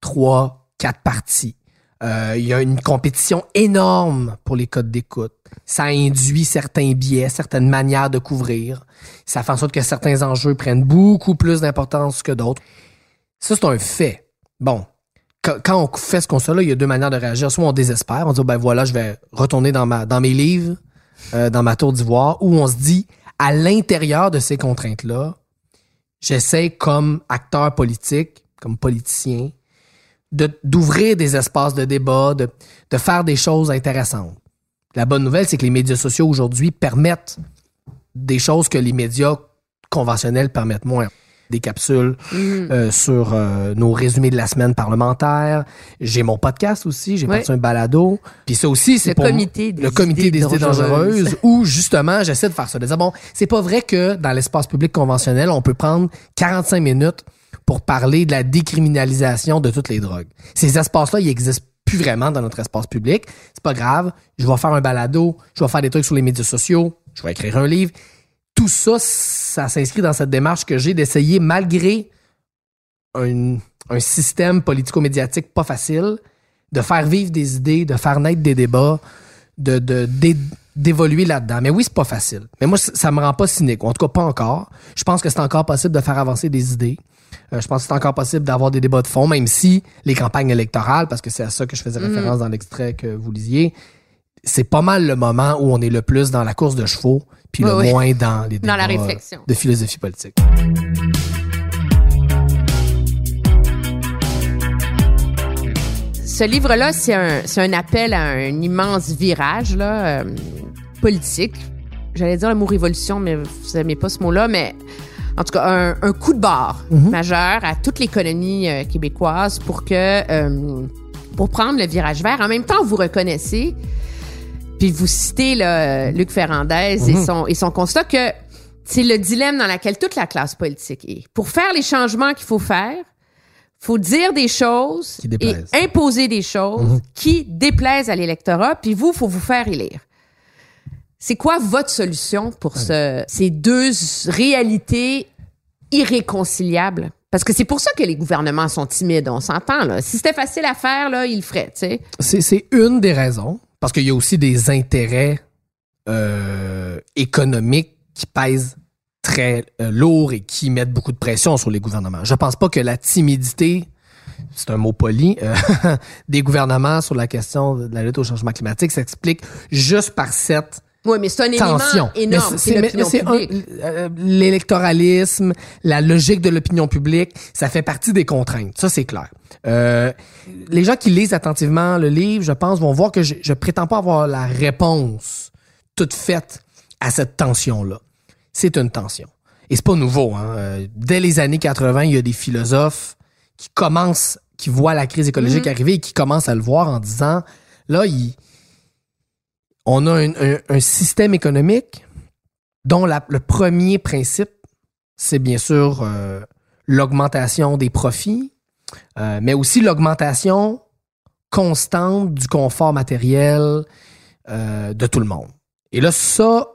trois, quatre parties. Euh, il y a une compétition énorme pour les codes d'écoute. Ça induit certains biais, certaines manières de couvrir. Ça fait en sorte que certains enjeux prennent beaucoup plus d'importance que d'autres. Ça, c'est un fait. Bon, quand, on fait ce constat-là, il y a deux manières de réagir. Soit on désespère, on dit ben voilà, je vais retourner dans ma dans mes livres, euh, dans ma tour d'ivoire, ou on se dit à l'intérieur de ces contraintes-là, j'essaie comme acteur politique, comme politicien, de d'ouvrir des espaces de débat, de, de faire des choses intéressantes. La bonne nouvelle, c'est que les médias sociaux aujourd'hui permettent des choses que les médias conventionnels permettent moins. Des capsules euh, sur euh, nos résumés de la semaine parlementaire. J'ai mon podcast aussi, j'ai Ouais. parti un balado. Puis ça aussi, c'est Le pour comité des le comité idées des idées dangereuses. dangereuses où justement j'essaie de faire ça. De dire bon, c'est pas vrai que dans l'espace public conventionnel, on peut prendre 45 minutes pour parler de la décriminalisation de toutes les drogues. Ces espaces-là, ils existent plus vraiment dans notre espace public. C'est pas grave. Je vais faire un balado, je vais faire des trucs sur les médias sociaux, je vais écrire un livre. Tout ça, ça s'inscrit dans cette démarche que j'ai d'essayer, malgré un, un système politico-médiatique pas facile, de faire vivre des idées, de faire naître des débats, de de- d'é- d'évoluer là-dedans. Mais oui, c'est pas facile. Mais moi, ça me rend pas cynique, ou en tout cas pas encore. Je pense que c'est encore possible de faire avancer des idées. Euh, je pense que c'est encore possible d'avoir des débats de fond, même si les campagnes électorales, parce que c'est à ça que je faisais référence dans l'extrait que vous lisiez, c'est pas mal le moment où on est le plus dans la course de chevaux, puis Oui, le oui. moins dans les Dans la débats réflexion. de philosophie politique. Ce livre-là, c'est un, un appel à un immense virage là, euh, politique. J'allais dire le mot révolution, mais vous n'aimez pas ce mot-là, mais en tout cas, un, un coup de barre majeur à toute l'économie euh, québécoise pour que euh, pour prendre le virage vert. En même temps, vous reconnaissez, puis vous citez là, Luc Ferrandez et, son, et son constat que c'est le dilemme dans lequel toute la classe politique est. Pour faire les changements qu'il faut faire, faut dire des choses et imposer des choses qui déplaisent à l'électorat, puis vous, faut vous faire élire. C'est quoi votre solution pour ce, ces deux réalités irréconciliables? Parce que c'est pour ça que les gouvernements sont timides, on s'entend. Là. Si c'était facile à faire, là, ils le feraient. c'est une des raisons, parce qu'il y a aussi des intérêts euh, économiques qui pèsent très euh, lourd et qui mettent beaucoup de pression sur les gouvernements. Je pense pas que la timidité, c'est un mot poli, euh, des gouvernements sur la question de la lutte au changement climatique s'explique juste par cette Oui, mais c'est un tension. élément énorme. C'est euh, l'électoralisme, la logique de l'opinion publique, ça fait partie des contraintes. Ça, c'est clair. Euh, les gens qui lisent attentivement le livre, je pense, vont voir que je, je prétends pas avoir la réponse toute faite à cette tension-là. C'est une tension. Et c'est pas nouveau. Hein. Euh, Dès les années 80, il y a des philosophes qui commencent, qui voient la crise écologique arriver et qui commencent à le voir en disant, là, il, on a un, système économique dont le premier principe, c'est bien sûr euh, l'augmentation des profits, euh, mais aussi l'augmentation constante du confort matériel euh, de tout le monde. Et là, ça,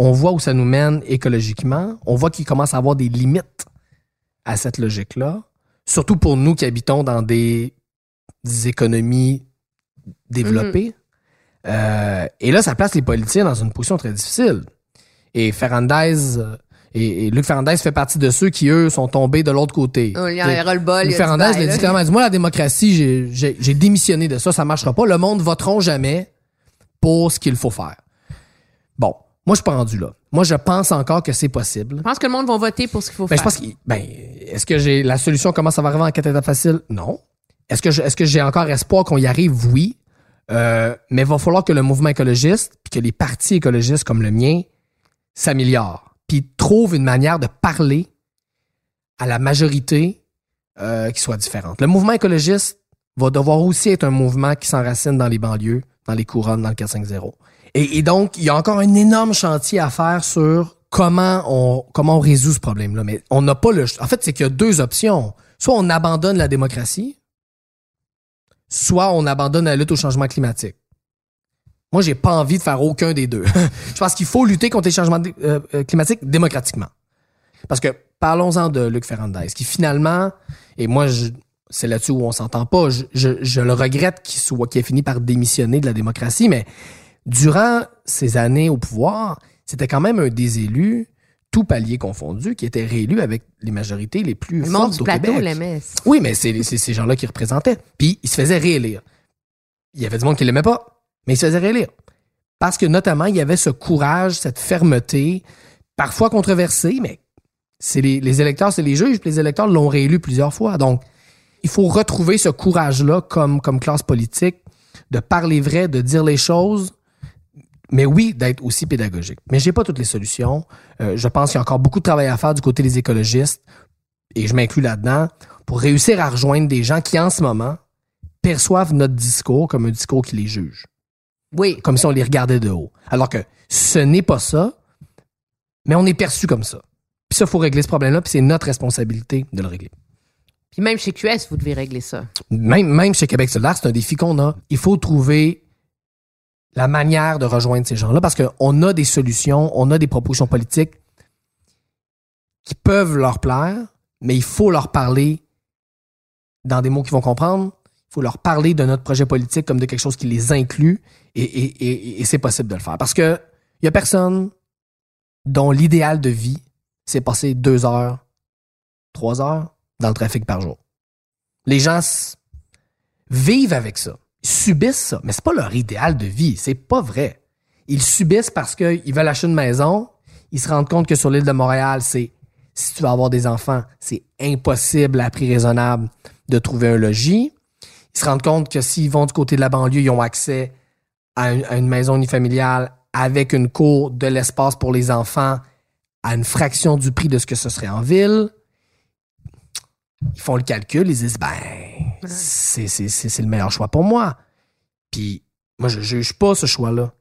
on voit où ça nous mène écologiquement. On voit qu'il commence à avoir des limites à cette logique-là, surtout pour nous qui habitons dans des, des économies développées. Euh, et là, ça place les politiciens dans une position très difficile. Et Ferrandez euh, et, et Luc Ferrandez fait partie de ceux qui, eux, sont tombés de l'autre côté. Oh, il y a le bol. Luc Ferrandez l'a dit clairement, moi, la démocratie, j'ai- démissionné de ça, ça marchera pas. Le monde voteront jamais pour ce qu'il faut faire. Bon, moi, je suis pas rendu là. Moi, je pense encore que c'est possible. Je pense que le monde va voter pour ce qu'il faut Ben, je faire. pense que, ben, est-ce que j'ai la solution comment ça va arriver en quatre étapes faciles? Non. Est-ce que je- est-ce que j'ai encore espoir qu'on y arrive? Oui. Euh, mais il va falloir que le mouvement écologiste, puis que les partis écologistes comme le mien s'améliorent, puis trouvent une manière de parler à la majorité euh, qui soit différente. Le mouvement écologiste va devoir aussi être un mouvement qui s'enracine dans les banlieues, dans les couronnes dans le 450. Et, et donc, il y a encore un énorme chantier à faire sur comment on comment on résout ce problème-là. Mais on n'a pas le. En fait, c'est qu'il y a deux options. Soit on abandonne la démocratie, soit on abandonne la lutte au changement climatique. Moi, j'ai pas envie de faire aucun des deux. Je pense qu'il faut lutter contre les changements euh, euh, climatiques démocratiquement. Parce que parlons-en de Luc Ferrandez, qui finalement, et moi, c'est là-dessus où on s'entend pas. Je, le regrette qu'il soit, qu'il ait fini par démissionner de la démocratie, mais durant ces années au pouvoir, c'était quand même un des élus, tout palier confondu, qui était réélu avec les majorités les plus Le monde du au plateau Québec. Oui, mais c'est c'est ces gens-là qui représentaient. Puis il se faisait réélire. Il y avait du monde qui l'aimait pas, mais il se faisait réélire. Parce que notamment, il y avait ce courage, cette fermeté, parfois controversée, mais c'est les, les électeurs, c'est les juges, puis les électeurs l'ont réélu plusieurs fois. Donc, il faut retrouver ce courage-là comme, comme classe politique, de parler vrai, de dire les choses, mais oui, d'être aussi pédagogique. Mais j'ai pas toutes les solutions. Euh, je pense qu'il y a encore beaucoup de travail à faire du côté des écologistes, et je m'inclus là-dedans, pour réussir à rejoindre des gens qui, en ce moment, perçoivent notre discours comme un discours qui les juge. Oui. Comme si on les regardait de haut. Alors que ce n'est pas ça, mais on est perçu comme ça. Puis ça, il faut régler ce problème-là, puis c'est notre responsabilité de le régler. Puis même chez QS, vous devez régler ça. Même, même chez Québec solidaire, c'est un défi qu'on a. Il faut trouver la manière de rejoindre ces gens-là parce qu'on a des solutions, on a des propositions politiques qui peuvent leur plaire, mais il faut leur parler dans des mots qu'ils vont comprendre. Il faut leur parler de notre projet politique comme de quelque chose qui les inclut et, c'est possible de le faire. Parce que il y a personne dont l'idéal de vie, c'est passer deux heures, trois heures dans le trafic par jour. Les gens vivent avec ça, subissent ça, mais c'est pas leur idéal de vie, c'est pas vrai. Ils subissent parce qu'ils veulent acheter une maison, ils se rendent compte que sur l'île de Montréal, c'est si tu veux avoir des enfants, c'est impossible à prix raisonnable de trouver un logis. Ils se rendent compte que s'ils vont du côté de la banlieue, ils ont accès à une maison unifamiliale avec une cour, de l'espace pour les enfants à une fraction du prix de ce que ce serait en ville. Ils font le calcul, ils disent, ben, c'est, le meilleur choix pour moi. Puis, moi, je juge pas ce choix-là.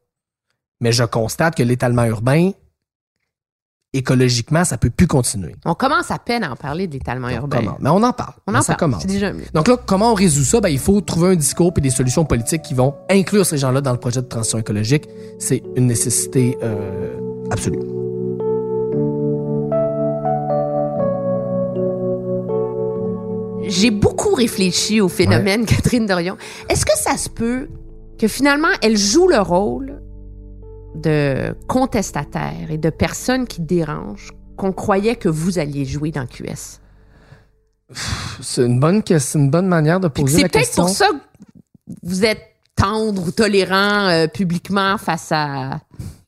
Mais je constate que l'étalement urbain, écologiquement, ça peut plus continuer. On commence à peine à en parler de l'étalement urbain. Comment? Mais on en parle. On en ça parle. commence. C'est déjà mieux. Donc là, comment on résout ça? Ben, il faut trouver un discours et des solutions politiques qui vont inclure ces gens-là dans le projet de transition écologique. C'est une nécessité euh, absolue. J'ai beaucoup réfléchi au phénomène Catherine Dorion. Est-ce que ça se peut que finalement, elle joue le rôle de contestataire et de personne qui dérange qu'on croyait que vous alliez jouer dans QS? C'est une bonne, une bonne manière de Puis que poser C'est la peut-être question. pour ça que vous êtes tendre ou tolérant euh, publiquement face à...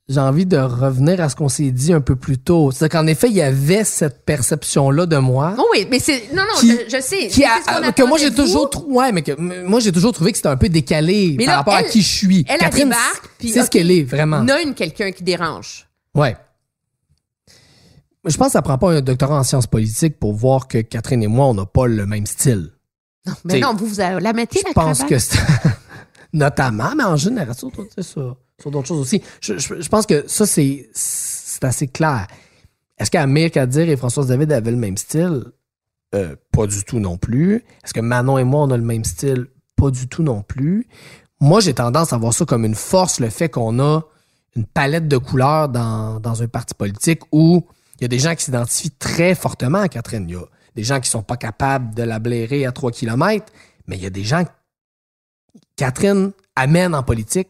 J'ai envie de revenir à ce qu'on s'est dit un peu plus tôt. C'est-à-dire qu'en effet, il y avait cette perception-là de moi. Oh oui, mais c'est... Non, non, Qui- je, je sais. Qui C'est a- ce qu'on que moi j'ai toujours trou- ouais mais que moi j'ai toujours trouvé que c'était un peu décalé Mais par là, rapport à qui je suis. Elle, Catherine, débarque, puis c'est ce qu'elle est vraiment. Nomme quelqu'un qui dérange. Ouais. Je pense que ça prend pas un doctorat en sciences politiques pour voir que Catherine et moi on n'a pas le même style. Non, mais T'sais, non, vous, vous la mettez, Je pense cravate? que c'est notamment, mais en général tu sais, d'autres choses aussi. Je, pense que ça c'est assez clair. Est-ce qu'Amir Kadir et Françoise David avaient le même style? Euh, Pas du tout non plus. Est-ce que Manon et moi on a le même style? Pas du tout non plus. Moi j'ai tendance à voir ça comme une force, le fait qu'on a une palette de couleurs dans, un parti politique où il y a des gens qui s'identifient très fortement à Catherine. Il y a des gens qui sont pas capables de la blairer à 3 km, mais il y a des gens Catherine amène en politique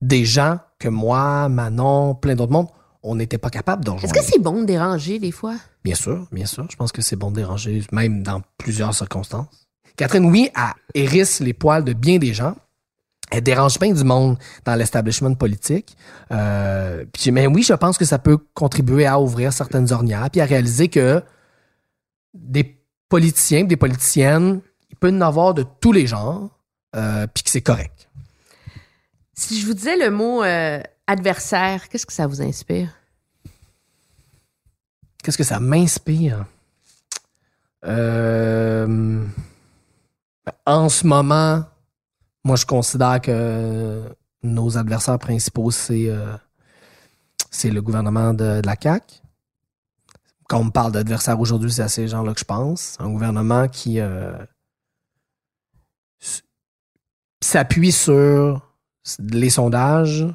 des gens que moi, Manon, plein d'autres mondes, on n'était pas capable de Est-ce que c'est bon de déranger des fois? Bien sûr, bien sûr. Je pense que c'est bon de déranger, même dans plusieurs circonstances. Catherine, oui, elle hérisse les poils de bien des gens. Elle dérange bien du monde dans l'establishment politique. Euh, puis, mais oui, je pense que ça peut contribuer à ouvrir certaines ornières, puis à réaliser que des politiciens, des politiciennes, il peut y en avoir de tous les genres, euh, puis que c'est correct. Si je vous disais le mot euh, adversaire, qu'est-ce que ça vous inspire? Qu'est-ce que ça m'inspire? Euh, en ce moment, moi, je considère que nos adversaires principaux, c'est euh, le gouvernement de, la CAQ. Quand on me parle d'adversaires aujourd'hui, c'est à ces gens-là que je pense. Un gouvernement qui s'appuie sur les sondages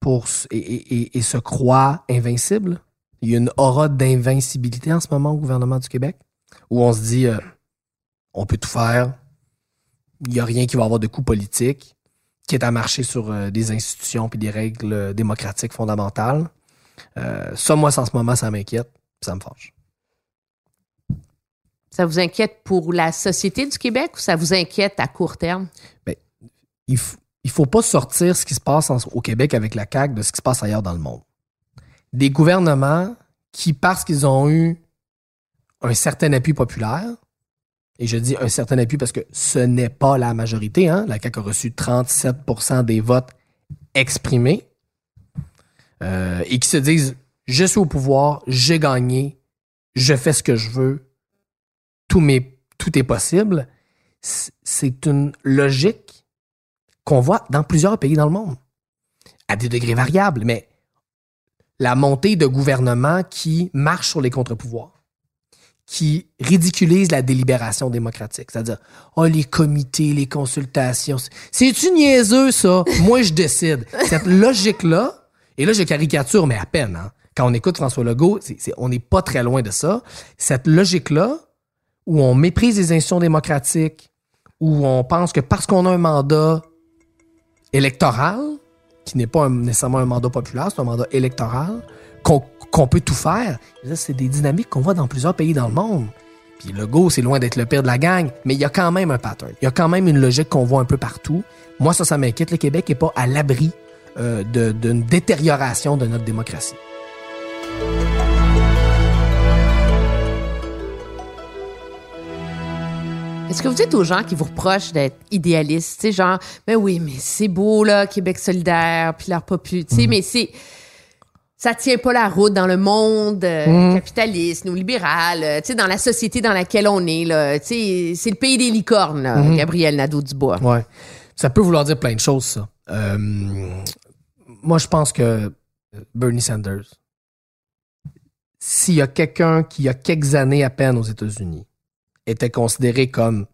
pour et, et- et- et se croit invincible. Il y a une aura d'invincibilité en ce moment au gouvernement du Québec, où on se dit euh, on peut tout faire, il n'y a rien qui va avoir de coup politique, qui est à marcher sur euh, des institutions puis des règles euh, démocratiques fondamentales. Euh, ça, moi, en ce moment, ça m'inquiète, ça me fâche. Ça vous inquiète pour la société du Québec ou ça vous inquiète à court terme? il, f- il faut pas sortir ce qui se passe au Québec avec la CAQ de ce qui se passe ailleurs dans le monde. Des gouvernements qui, parce qu'ils ont eu un certain appui populaire, et je dis un certain appui parce que ce n'est pas la majorité, hein, la CAQ a reçu 37% des votes exprimés, euh, et qui se disent, je suis au pouvoir, j'ai gagné, je fais ce que je veux, tout, est possible, c'est une logique qu'on voit dans plusieurs pays dans le monde, à des degrés variables, mais la montée de gouvernements qui marchent sur les contre-pouvoirs, qui ridiculisent la délibération démocratique, c'est-à-dire, oh, les comités, les consultations, c'est-tu niaiseux, ça? Moi, je décide. Cette logique-là, et là, je caricature, mais à peine, hein. Quand on écoute François Legault, on n'est pas très loin de ça. Cette logique-là, où on méprise les institutions démocratiques, où on pense que parce qu'on a un mandat électoral, qui n'est pas nécessairement un mandat populaire, c'est un mandat électoral, qu'on peut tout faire. C'est des dynamiques qu'on voit dans plusieurs pays dans le monde. Puis le go, c'est loin d'être le pire de la gang, mais il y a quand même un pattern. Il y a quand même une logique qu'on voit un peu partout. Moi, ça, ça m'inquiète. Le Québec n'est pas à l'abri euh, d'une détérioration de notre démocratie. Est-ce que vous dites aux gens qui vous reprochent d'être idéalistes, tu sais, genre, mais oui, mais c'est beau, là, Québec solidaire, puis leur popu, tu sais, mais c'est. Ça tient pas la route dans le monde euh, capitaliste ou libéral, euh, tu sais, dans la société dans laquelle on est, là. Tu sais, c'est le pays des licornes, là, Gabriel Nadeau-Dubois. Ouais. Ça peut vouloir dire plein de choses, ça. Euh, moi, je pense que Bernie Sanders, s'il y a quelqu'un qui, il y a quelques années à peine aux États-Unis, était considéré comme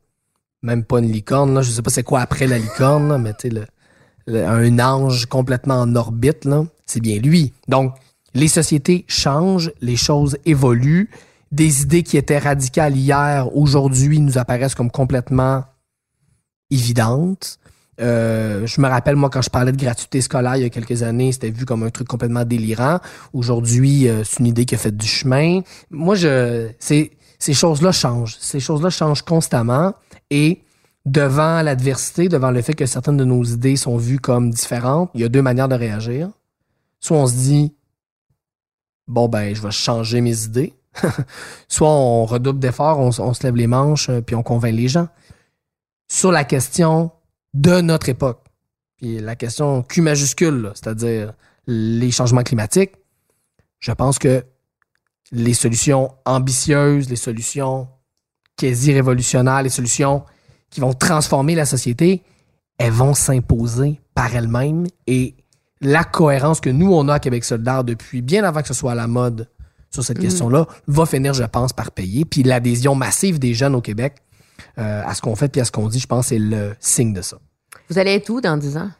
même pas une licorne, là, je sais pas c'est quoi après la licorne, là, mais tu sais, le- le- un ange complètement en orbite, là, c'est bien lui. Donc, les sociétés changent, les choses évoluent. Des idées qui étaient radicales hier, aujourd'hui, nous apparaissent comme complètement évidentes. Euh, je me rappelle, moi, quand je parlais de gratuité scolaire il y a quelques années, c'était vu comme un truc complètement délirant. Aujourd'hui, euh, c'est une idée qui a fait du chemin. Moi, je, c'est, ces choses-là changent. Ces choses-là changent constamment. Et devant l'adversité, devant le fait que certaines de nos idées sont vues comme différentes, il y a deux manières de réagir. Soit on se dit, bon, ben, je vais changer mes idées. Soit on redouble d'efforts, on, se lève les manches, euh, puis on convainc les gens. Sur la question de notre époque, puis la question Q majuscule, c'est-à-dire les changements climatiques, je pense que les solutions ambitieuses, les solutions quasi révolutionnaires, les solutions qui vont transformer la société, elles vont s'imposer par elles-mêmes et la cohérence que nous, on a à Québec solidaire depuis bien avant que ce soit à la mode sur cette question-là, va finir, je pense, par payer. Puis l'adhésion massive des jeunes au Québec euh, à ce qu'on fait puis à ce qu'on dit, je pense, c'est le signe de ça. Vous allez être où dans 10 ans?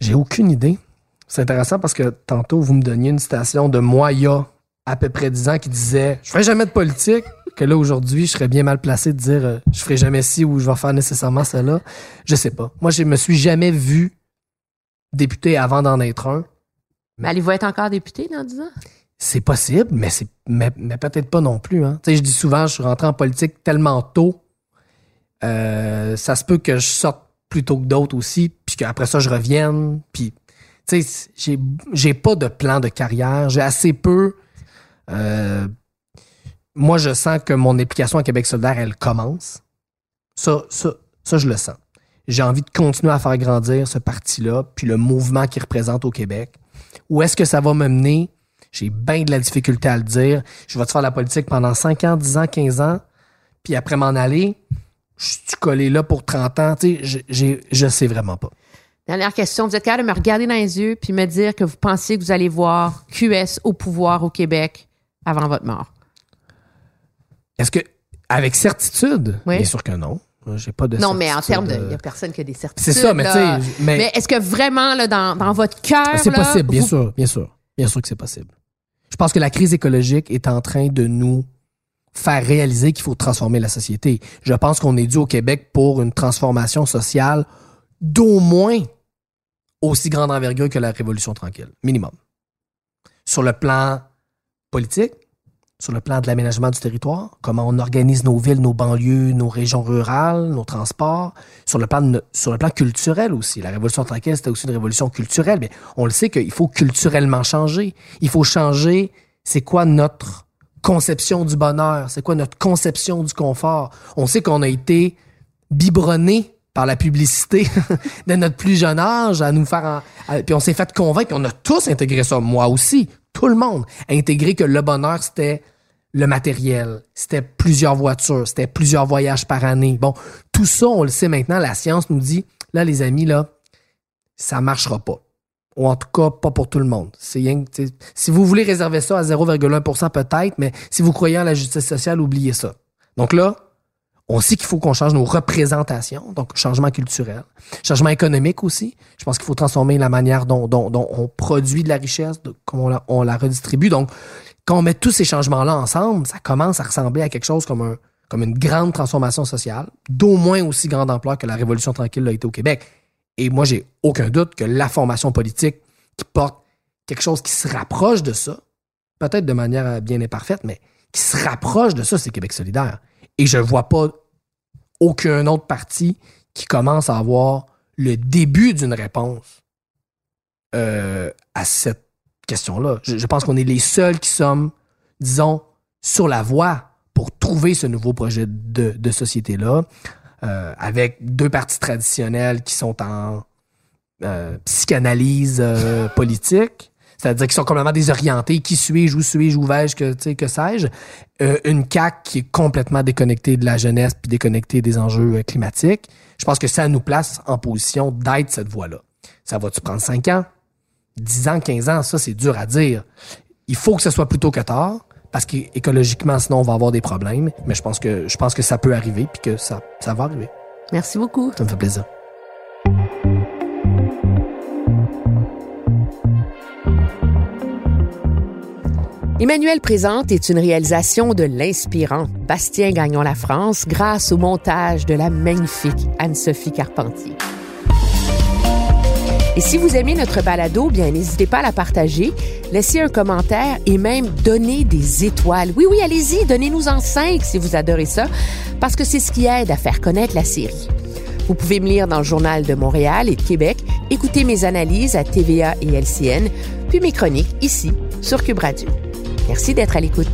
J'ai aucune idée. C'est intéressant parce que tantôt, vous me donniez une citation de moi il y a à peu près 10 ans qui disait Je ferai jamais de politique. Que là, aujourd'hui, je serais bien mal placé de dire euh, Je ferai jamais ci ou je vais faire nécessairement cela. Je sais pas. Moi, je me suis jamais vu député avant d'en être un. Mais allez-vous être encore député dans 10 ans? C'est possible, mais c'est mais, mais peut-être pas non plus. Hein. Tu sais, je dis souvent, je suis rentré en politique tellement tôt. euh, ça se peut que je sorte plus tôt que d'autres aussi, puis qu'après ça, je revienne. Puis, tu sais, j'ai, j'ai pas de plan de carrière. J'ai assez peu. Euh, moi, je sens que mon implication à Québec solidaire, elle commence. Ça, ça, ça, je le sens. J'ai envie de continuer à faire grandir ce parti-là, puis le mouvement qu'il représente au Québec. Où est-ce que ça va me mener? J'ai bien de la difficulté à le dire. Je vais te faire la politique pendant 5 ans, 10 ans, 15 ans, puis après m'en aller, je suis collé là pour 30 ans? Tu sais, je- je sais vraiment pas. Dernière question. Vous êtes capable de me regarder dans les yeux puis me dire que vous pensez que vous allez voir QS au pouvoir au Québec? Avant votre mort? Est-ce que, avec certitude? Oui. Bien sûr que non. J'ai pas de Non, mais en termes de. Il euh, n'y a personne qui a des certitudes. C'est ça, mais tu sais, mais- Mais est-ce que vraiment, là, dans, dans votre cœur. C'est possible, bien vous- sûr, bien sûr. Bien sûr que c'est possible. Je pense que la crise écologique est en train de nous faire réaliser qu'il faut transformer la société. Je pense qu'on est dû au Québec pour une transformation sociale d'au moins aussi grande envergure que la Révolution tranquille, minimum. Sur le plan politique, sur le plan de l'aménagement du territoire, comment on organise nos villes, nos banlieues, nos régions rurales, nos transports, sur le plan, sur le plan culturel aussi. La Révolution tranquille, c'était aussi une révolution culturelle, mais on le sait qu'il faut culturellement changer. Il faut changer, c'est quoi notre conception du bonheur, c'est quoi notre conception du confort? On sait qu'on a été biberonné par la publicité de notre plus jeune âge à nous faire puis on s'est fait convaincre on a tous intégré ça moi aussi tout le monde a intégré que le bonheur c'était le matériel c'était plusieurs voitures c'était plusieurs voyages par année bon tout ça on le sait maintenant la science nous dit là les amis là ça marchera pas ou en tout cas pas pour tout le monde. Si vous voulez réserver ça à 0,1% peut-être, mais si vous croyez en la justice sociale, oubliez ça. Donc là, on sait qu'il faut qu'on change nos représentations, donc changement culturel, changement économique aussi. Je pense qu'il faut transformer la manière dont, on produit de la richesse, comment on la, redistribue. Donc, quand on met tous ces changements-là ensemble, ça commence à ressembler à quelque chose comme un comme une grande transformation sociale, d'au moins aussi grande ampleur que la Révolution tranquille l'a été au Québec. Et moi, j'ai aucun doute que la formation politique qui porte quelque chose qui se rapproche de ça, peut-être de manière bien imparfaite, mais qui se rapproche de ça, c'est Québec solidaire. Et je vois pas aucun autre parti qui commence à avoir le début d'une réponse euh, à cette question-là. Je, pense qu'on est les seuls qui sommes, disons, sur la voie pour trouver ce nouveau projet de, société-là, euh, avec deux partis traditionnels qui sont en euh, psychanalyse politique, c'est-à-dire qu'ils sont complètement désorientés. Qui suis-je, où suis-je, où vais-je, que, que sais-je? Euh, une CAQ qui est complètement déconnectée de la jeunesse puis déconnectée des enjeux euh, climatiques. Je pense que ça nous place en position d'être cette voie-là. Ça va-tu prendre 5 ans? 10 ans, 15 ans, ça, c'est dur à dire. Il faut que ce soit plus tôt que tard, parce qu'écologiquement, sinon, on va avoir des problèmes. Mais je pense que, je pense que ça peut arriver, puis que ça, ça va arriver. Merci beaucoup. Ça me fait plaisir. Emmanuel Présente est une réalisation de l'inspirant Bastien Gagnon La France grâce au montage de la magnifique Anne-Sophie Carpentier. Et si vous aimez notre balado, bien n'hésitez pas à la partager, laissez un commentaire et même donner des étoiles. Oui, oui, allez-y, donnez-nous en cinq si vous adorez ça, parce que c'est ce qui aide à faire connaître la série. Vous pouvez me lire dans le Journal de Montréal et de Québec, écouter mes analyses à TVA et LCN, puis mes chroniques ici sur Cube. Merci d'être à l'écoute.